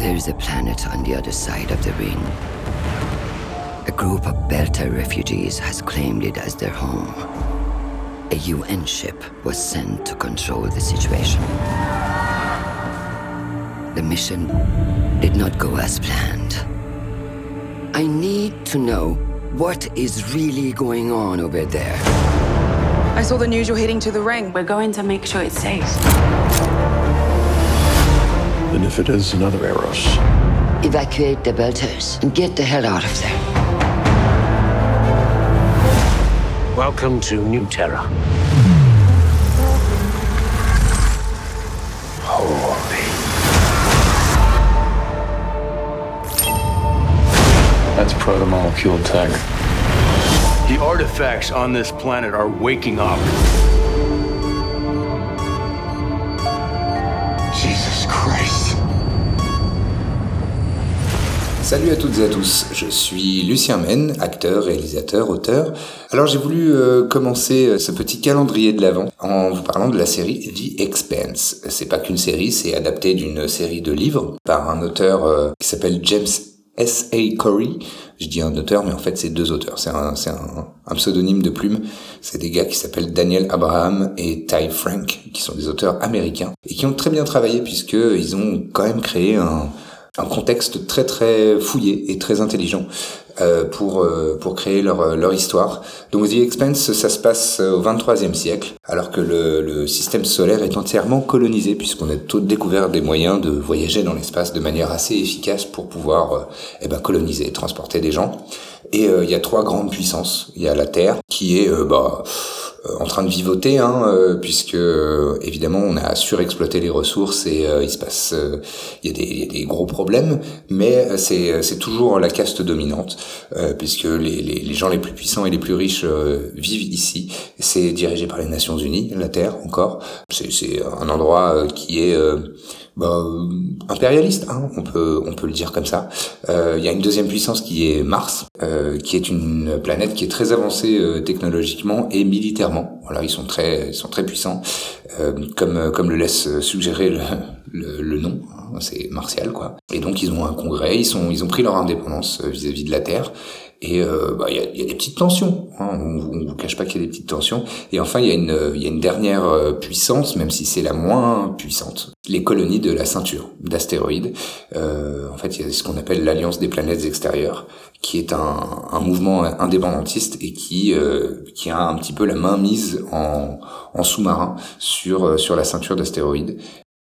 There is a planet on the other side of the ring. A group of Belter refugees has claimed it as their home. A UN ship was sent to control the situation. The mission did not go as planned. I need to know what is really going on over there. I saw the news you're heading to the ring. We're going to make sure it's safe. And if it is another Eros, Evacuate the Belters and get the hell out of there. Welcome to New Terra. Holy. That's protomolecule tech. The artifacts on this planet are waking up. Salut à toutes et à tous, je suis Lucien Men, acteur, réalisateur, auteur. Alors j'ai voulu euh, commencer euh, ce petit calendrier de l'Avent en vous parlant de la série The Expanse. C'est pas qu'une série, c'est adapté d'une série de livres par un auteur euh, qui s'appelle James S.A. Corey. Je dis un auteur, mais en fait c'est deux auteurs. C'est un, un, pseudonyme de plume. C'est des gars qui s'appellent Daniel Abraham et Ty Frank, qui sont des auteurs américains et qui ont très bien travaillé puisque ils ont quand même créé un un contexte très très fouillé et très intelligent euh, pour euh, pour créer leur leur histoire. Donc The Expanse, ça se passe au 23e siècle, alors que le, le système solaire est entièrement colonisé puisqu'on a tout découvert des moyens de voyager dans l'espace de manière assez efficace pour pouvoir euh, eh ben coloniser, transporter des gens. Et euh, il y a trois grandes puissances. Il y a la Terre qui est euh, bah euh, en train de vivoter, hein, euh, puisque euh, évidemment on a surexploité les ressources et il se passe, il y, y a des gros problèmes, mais c'est toujours la caste dominante, puisque les, les, les gens les plus puissants et les plus riches vivent ici. C'est dirigé par les Nations Unies, la Terre encore. C'est un endroit qui est bah, impérialiste, hein, on peut on peut le dire comme ça. Euh, Il y a une deuxième puissance qui est Mars, euh, qui est une planète qui est très avancée euh, technologiquement et militairement. Voilà, ils sont très ils sont très puissants, euh, comme comme le laisse suggérer le, le, le nom. hein, c'est martial quoi. Et donc ils ont un congrès, ils sont ils ont pris leur indépendance euh, vis-à-vis de la Terre. Et euh, bah, il y, a, y a des petites tensions. Hein. On, on vous cache pas qu'il y a des petites tensions. Et enfin, il y a une, il y a une dernière euh, puissance, même si c'est la moins puissante. Les colonies de la ceinture d'astéroïdes. Euh, en fait, il y a ce qu'on appelle l'Alliance des planètes extérieures, qui est un, un mouvement indépendantiste et qui, euh, qui a un petit peu la main mise en, en sous-marin sur, euh, sur la ceinture d'astéroïdes.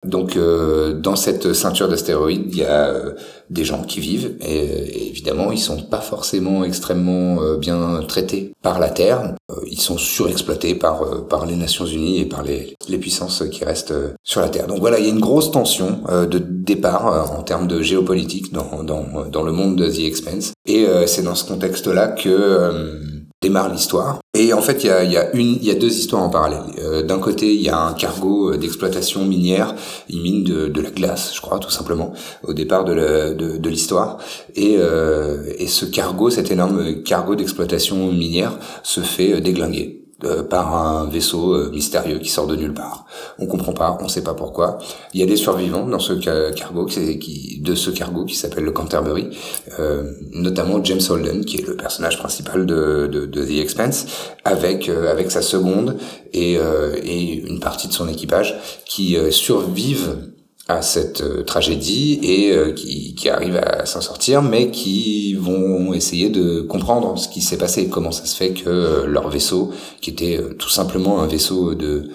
Donc euh, dans cette ceinture d'astéroïdes, il y a euh, des gens qui vivent et, et évidemment ils sont pas forcément extrêmement euh, bien traités par la Terre. Euh, ils sont surexploités par euh, par les Nations Unies et par les, les puissances qui restent euh, sur la Terre. Donc voilà, il y a une grosse tension euh, de départ euh, en termes de géopolitique dans dans dans le monde de The Expanse et euh, c'est dans ce contexte-là que euh, démarre l'histoire. Et en fait, il y a, y a y a deux histoires en parallèle. Euh, D'un côté, il y a un cargo euh, d'exploitation minière. Il mine de, la glace, je crois, tout simplement, au départ de l'histoire. Et, euh, et ce cargo, cet énorme cargo d'exploitation minière, se fait euh, déglinguer euh, par un vaisseau euh, mystérieux qui sort de nulle part. On comprend pas, on sait pas pourquoi. Il y a des survivants dans ce ca- cargo qui, qui de ce cargo qui s'appelle le Canterbury, euh, notamment James Holden qui est le personnage principal de, de, de The Expanse, avec euh, avec sa seconde et, et une partie de son équipage qui survivent à cette euh, tragédie et euh, qui, qui arrivent à s'en sortir, mais qui vont essayer de comprendre ce qui s'est passé, comment ça se fait que euh, leur vaisseau, qui était tout simplement un vaisseau de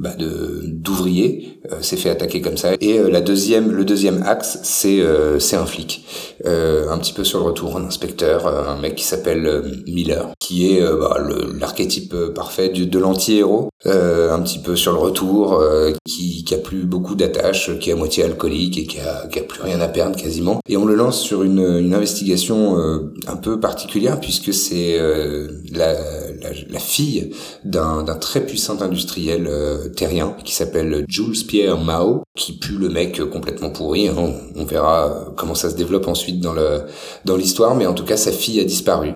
bah de d'ouvriers s'est fait attaquer comme ça. Et la deuxième le deuxième axe c'est euh, c'est un flic. Un petit peu sur le retour un inspecteur un mec qui s'appelle Miller qui est euh, bah, l'archétype euh, parfait du- de l'anti-héros euh, un petit peu sur le retour qui qui a plus beaucoup d'attaches qui est à moitié alcoolique et qui a plus rien à perdre quasiment et on le lance sur une investigation un peu particulière puisque c'est la, fille d'un très puissant industriel terrien qui s'appelle Jules Pierre Mao, qui pue le mec complètement pourri. hein. On, verra comment ça se développe ensuite dans l'histoire, mais en tout cas sa fille a disparu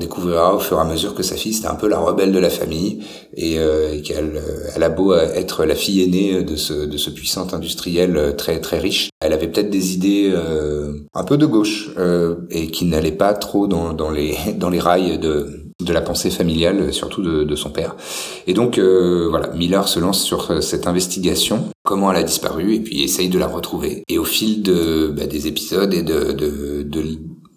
découvrira au fur et à mesure que sa fille c'était un peu la rebelle de la famille et, euh, qu'elle elle a beau être la fille aînée de ce, puissant industriel très très riche, elle avait peut-être des idées euh, un peu de gauche euh, et qui n'allaient pas trop dans, les rails de la pensée familiale, surtout de, son père. Et donc euh, voilà, Miller se lance sur cette investigation, comment elle a disparu, et puis essaye de la retrouver. Et au fil bah, des épisodes et de, de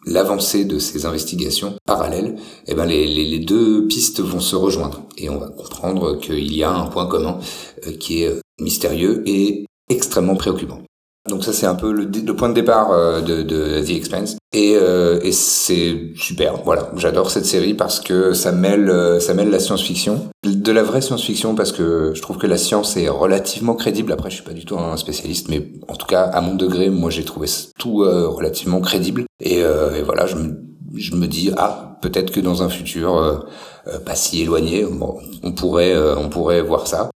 l'avancée de ces investigations parallèles, eh ben les, deux pistes vont se rejoindre et on va comprendre qu'il y a un point commun euh, qui est mystérieux et extrêmement préoccupant. Donc ça c'est un peu le, point de départ euh, de, The Expanse. Et, euh, et c'est super. Voilà, j'adore cette série parce que ça mêle euh, ça mêle la science-fiction, de la vraie science-fiction parce que je trouve que la science est relativement crédible. Après je suis pas du tout un spécialiste, mais en tout cas à mon degré, moi j'ai trouvé tout euh, relativement crédible. Et, et voilà je me je me dis ah peut-être que dans un futur euh, euh, pas si éloigné on pourrait euh, on pourrait voir ça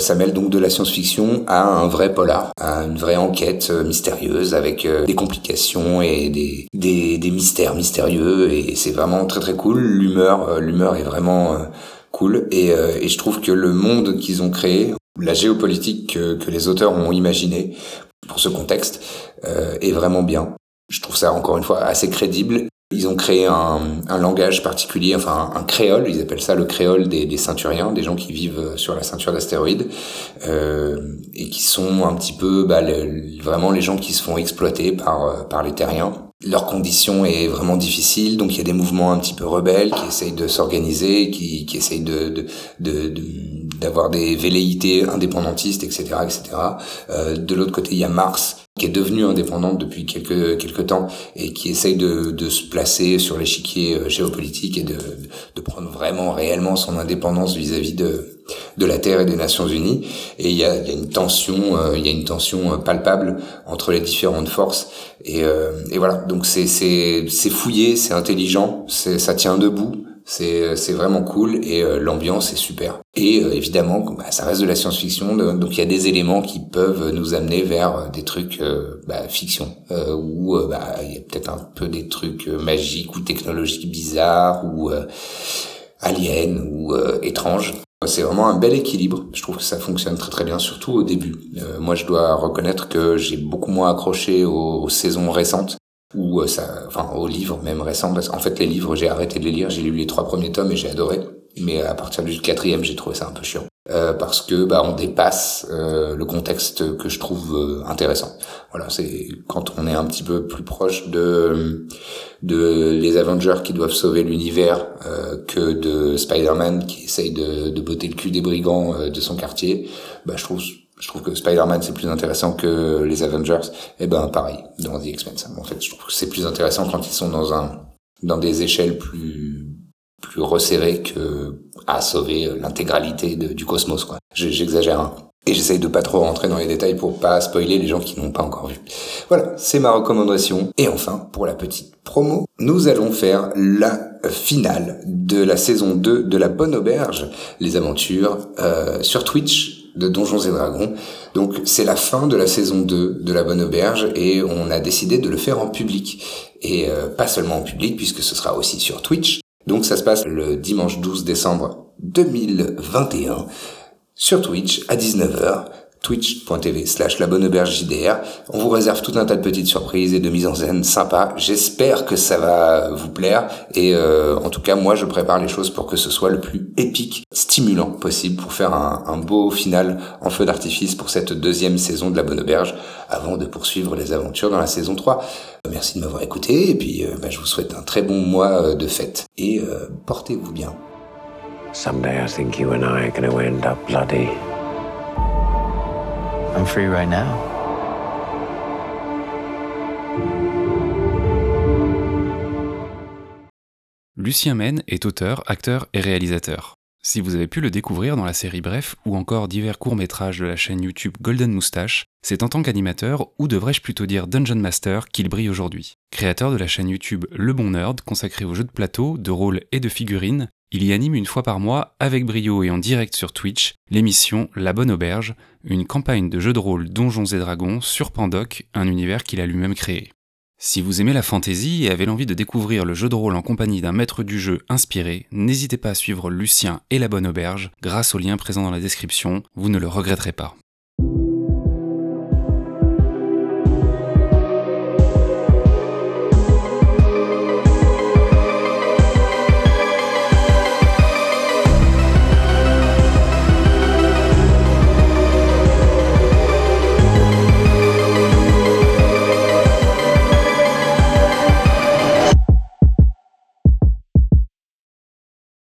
ça mêle donc de la science-fiction à un vrai polar à une vraie enquête mystérieuse avec des complications et des, des, mystères mystérieux et c'est vraiment très très cool. L'humeur l'humeur est vraiment cool et, et je trouve que le monde qu'ils ont créé la géopolitique que, que les auteurs ont imaginé pour ce contexte est vraiment bien. Je trouve ça encore une fois assez crédible ils ont créé un, un, langage particulier, enfin un, créole, ils appellent ça le créole des, des, ceinturiens, des gens qui vivent sur la ceinture d'astéroïdes, euh, et qui sont un petit peu bah, vraiment les gens qui se font exploiter par, par les terriens. Leur condition est vraiment difficile, donc il y a des mouvements un petit peu rebelles qui essayent de s'organiser, qui, qui essayent de, de, de, d'avoir des velléités indépendantistes, etc., etc. Euh, de l'autre côté, il y a Mars, qui est devenue indépendante depuis quelques quelques temps et qui essaye de, de se placer sur l'échiquier euh, géopolitique et de, de prendre vraiment réellement son indépendance vis-à-vis de de la Terre et des Nations Unies. Et il y a, il y a une tension euh, il y a une tension euh, palpable entre les différentes forces. Et, et voilà. Donc c'est c'est c'est fouillé c'est intelligent ça tient debout c'est c'est vraiment cool et euh, l'ambiance est super. Et euh, évidemment, bah, ça reste de la science-fiction, donc il y a des éléments qui peuvent nous amener vers euh, des trucs bah, fiction, où bah, il y a peut-être un peu des trucs magiques ou technologiques bizarres ou aliens ou étranges. C'est vraiment un bel équilibre. Je trouve que ça fonctionne très très bien, surtout au début. moi, je dois reconnaître que j'ai beaucoup moins accroché aux saisons récentes ou euh, ça, enfin aux livres même récents, parce qu'en fait les livres j'ai arrêté de les lire, j'ai lu les trois premiers tomes et j'ai adoré, mais à partir du quatrième j'ai trouvé ça un peu chiant. Euh, parce que bah on dépasse euh, le contexte que je trouve euh, intéressant. Voilà, c'est quand on est un petit peu plus proche de de les Avengers qui doivent sauver l'univers que de Spider-Man qui essaye de, de botter le cul des brigands de son quartier. Bah je trouve je trouve que Spider-Man c'est plus intéressant que les Avengers. Et eh ben pareil dans The X-Men. En fait, je trouve que c'est plus intéressant quand ils sont dans un dans des échelles plus plus resserrées que à sauver l'intégralité du cosmos quoi. J'exagère un. Et j'essaye de pas trop rentrer dans les détails pour pas spoiler les gens qui n'ont pas encore vu. Voilà, c'est ma recommandation. Et enfin, pour la petite promo, nous allons faire la finale de la saison 2 de La Bonne Auberge, les aventures euh, sur Twitch de Donjons et Dragons. Donc c'est la fin de la saison 2 de La Bonne Auberge et on a décidé de le faire en public. Et euh, pas seulement en public puisque ce sera aussi sur Twitch. Donc ça se passe le dimanche 12 décembre 2021 sur Twitch à 19h twitch.tv slash la bonne auberge JDR. On vous réserve tout un tas de petites surprises et de mises en scène sympas. J'espère que ça va vous plaire et euh, en tout cas moi je prépare les choses pour que ce soit le plus épique, stimulant possible pour faire un, beau final en feu d'artifice pour cette deuxième saison de la bonne auberge avant de poursuivre les aventures dans la saison 3. Merci de m'avoir écouté et puis euh, bah, je vous souhaite un très bon mois euh, de fête et portez-vous bien. Someday I think you and I are end up bloody. I'm free right now. Lucien Men est auteur, acteur et réalisateur. Si vous avez pu le découvrir dans la série Bref ou encore divers courts-métrages de la chaîne YouTube Golden Moustache, c'est en tant qu'animateur, ou devrais-je plutôt dire Dungeon Master, qu'il brille aujourd'hui. Créateur de la chaîne YouTube Le Bon Nerd, consacrée aux jeux de plateau, de rôle et de figurines, il y anime une fois par mois, avec brio et en direct sur Twitch, l'émission La Bonne Auberge, une campagne de jeux de rôle Donjons et Dragons sur Pandoc, un univers qu'il a lui-même créé. Si vous aimez la fantasy et avez l'envie de découvrir le jeu de rôle en compagnie d'un maître du jeu inspiré, n'hésitez pas à suivre Lucien et la bonne auberge grâce au lien présent dans la description, vous ne le regretterez pas.